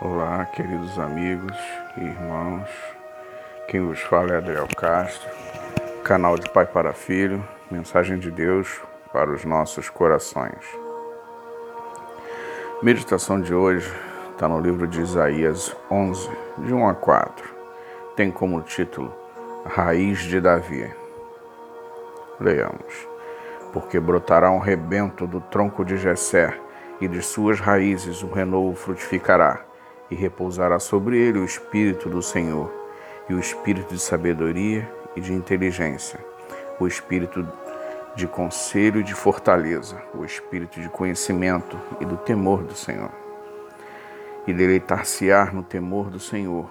Olá, queridos amigos e irmãos. Quem vos fala é Adriel Castro, canal de Pai para Filho, mensagem de Deus para os nossos corações. Meditação de hoje está no livro de Isaías 11, de 1 a 4. Tem como título Raiz de Davi. Leamos. Porque brotará um rebento do tronco de Jessé, e de suas raízes o renovo frutificará e repousará sobre ele o Espírito do Senhor, e o Espírito de sabedoria e de inteligência, o Espírito de conselho e de fortaleza, o Espírito de conhecimento e do temor do Senhor. E deleitar-se-á no temor do Senhor,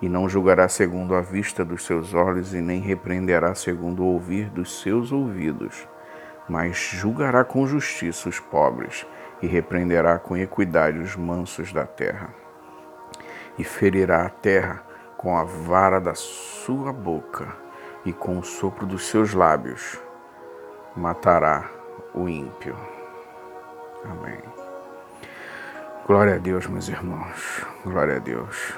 e não julgará segundo a vista dos seus olhos, e nem repreenderá segundo o ouvir dos seus ouvidos, mas julgará com justiça os pobres, e repreenderá com equidade os mansos da terra e ferirá a terra com a vara da sua boca e com o sopro dos seus lábios matará o ímpio. Amém. Glória a Deus, meus irmãos. Glória a Deus.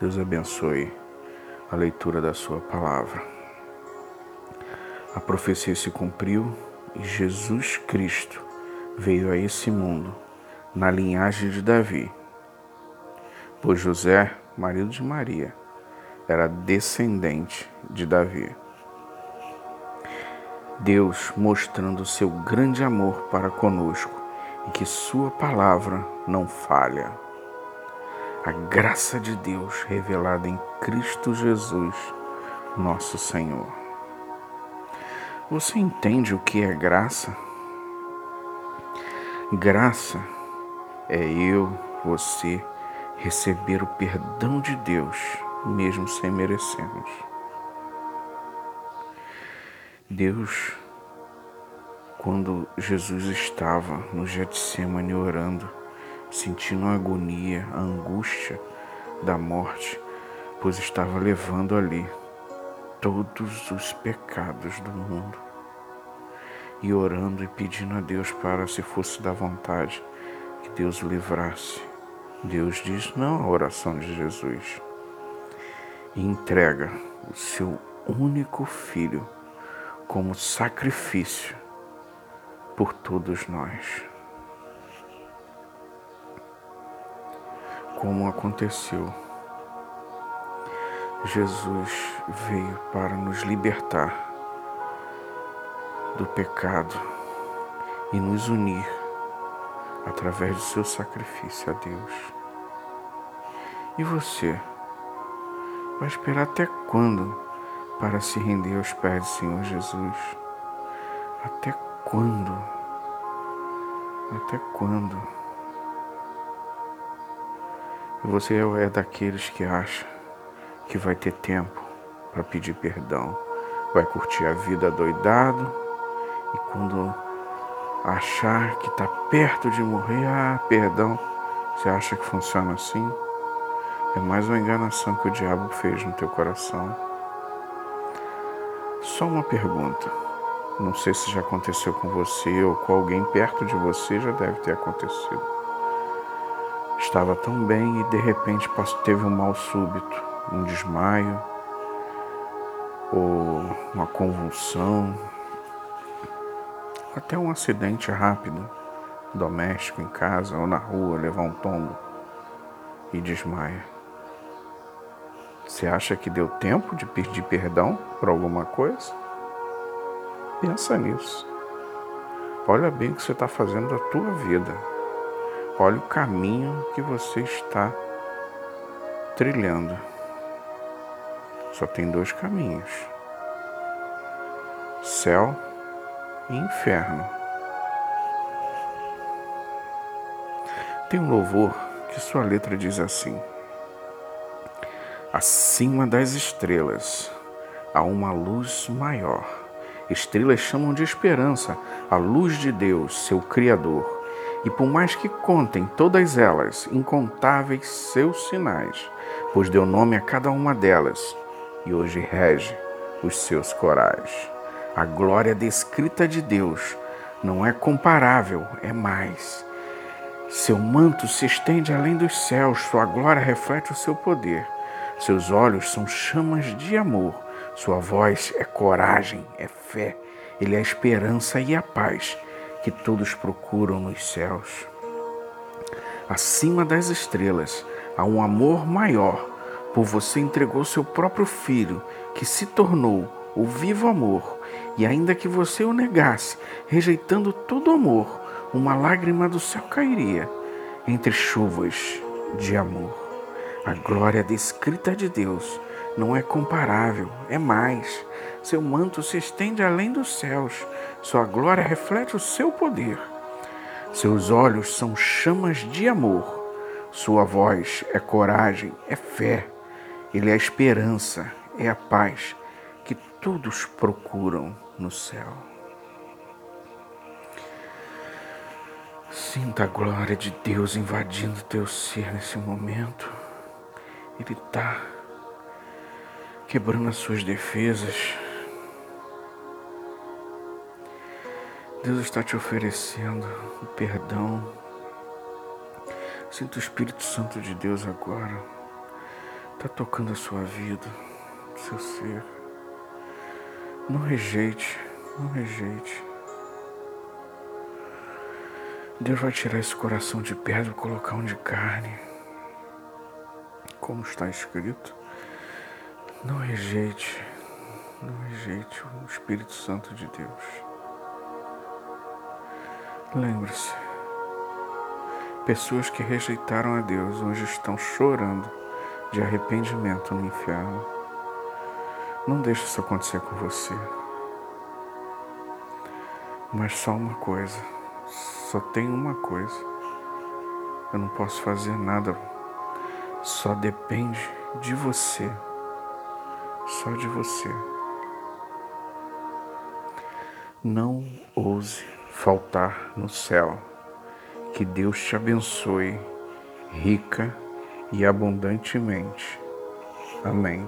Deus abençoe a leitura da sua palavra. A profecia se cumpriu e Jesus Cristo veio a esse mundo na linhagem de Davi pois José, marido de Maria, era descendente de Davi. Deus mostrando seu grande amor para conosco e que Sua palavra não falha. A graça de Deus revelada em Cristo Jesus, nosso Senhor. Você entende o que é graça? Graça é eu, você, receber o perdão de Deus, mesmo sem merecermos. Deus, quando Jesus estava no Getsemane orando, sentindo a agonia, a angústia da morte, pois estava levando ali todos os pecados do mundo e orando e pedindo a Deus para, se fosse da vontade, que Deus o livrasse Deus diz não à oração de Jesus e entrega o seu único filho como sacrifício por todos nós. Como aconteceu, Jesus veio para nos libertar do pecado e nos unir através do seu sacrifício a Deus. E você? Vai esperar até quando para se render aos pés do Senhor Jesus? Até quando? Até quando? E você é daqueles que acha que vai ter tempo para pedir perdão, vai curtir a vida doidado e quando achar que está perto de morrer, ah, perdão, você acha que funciona assim? É mais uma enganação que o diabo fez no teu coração. Só uma pergunta. Não sei se já aconteceu com você ou com alguém perto de você, já deve ter acontecido. Estava tão bem e de repente teve um mal súbito, um desmaio ou uma convulsão, até um acidente rápido, doméstico, em casa ou na rua, levar um tombo e desmaia. Você acha que deu tempo de pedir perdão por alguma coisa? Pensa nisso. Olha bem o que você está fazendo da tua vida. Olha o caminho que você está trilhando. Só tem dois caminhos: céu inferno. Tem um louvor que sua letra diz assim: Acima das estrelas há uma luz maior. Estrelas chamam de esperança a luz de Deus, seu Criador. E por mais que contem todas elas, incontáveis seus sinais, pois deu nome a cada uma delas, e hoje rege os seus corais. A glória descrita de Deus não é comparável, é mais. Seu manto se estende além dos céus, sua glória reflete o seu poder. Seus olhos são chamas de amor, sua voz é coragem, é fé, ele é a esperança e a paz que todos procuram nos céus. Acima das estrelas há um amor maior, por você entregou seu próprio filho, que se tornou o vivo amor, e ainda que você o negasse, rejeitando todo amor, uma lágrima do céu cairia entre chuvas de amor. A glória descrita de Deus não é comparável, é mais. Seu manto se estende além dos céus, sua glória reflete o seu poder. Seus olhos são chamas de amor, sua voz é coragem, é fé, ele é a esperança, é a paz todos procuram no céu. Sinta a glória de Deus invadindo teu ser nesse momento. Ele está quebrando as suas defesas. Deus está te oferecendo o perdão. Sinta o Espírito Santo de Deus agora. Está tocando a sua vida, seu ser. Não rejeite, não rejeite. Deus vai tirar esse coração de pedra e colocar um de carne. Como está escrito. Não rejeite, não rejeite o Espírito Santo de Deus. Lembre-se, pessoas que rejeitaram a Deus hoje estão chorando de arrependimento no inferno. Não deixe isso acontecer com você. Mas só uma coisa só tem uma coisa. Eu não posso fazer nada. Só depende de você. Só de você. Não ouse faltar no céu. Que Deus te abençoe rica e abundantemente. Amém.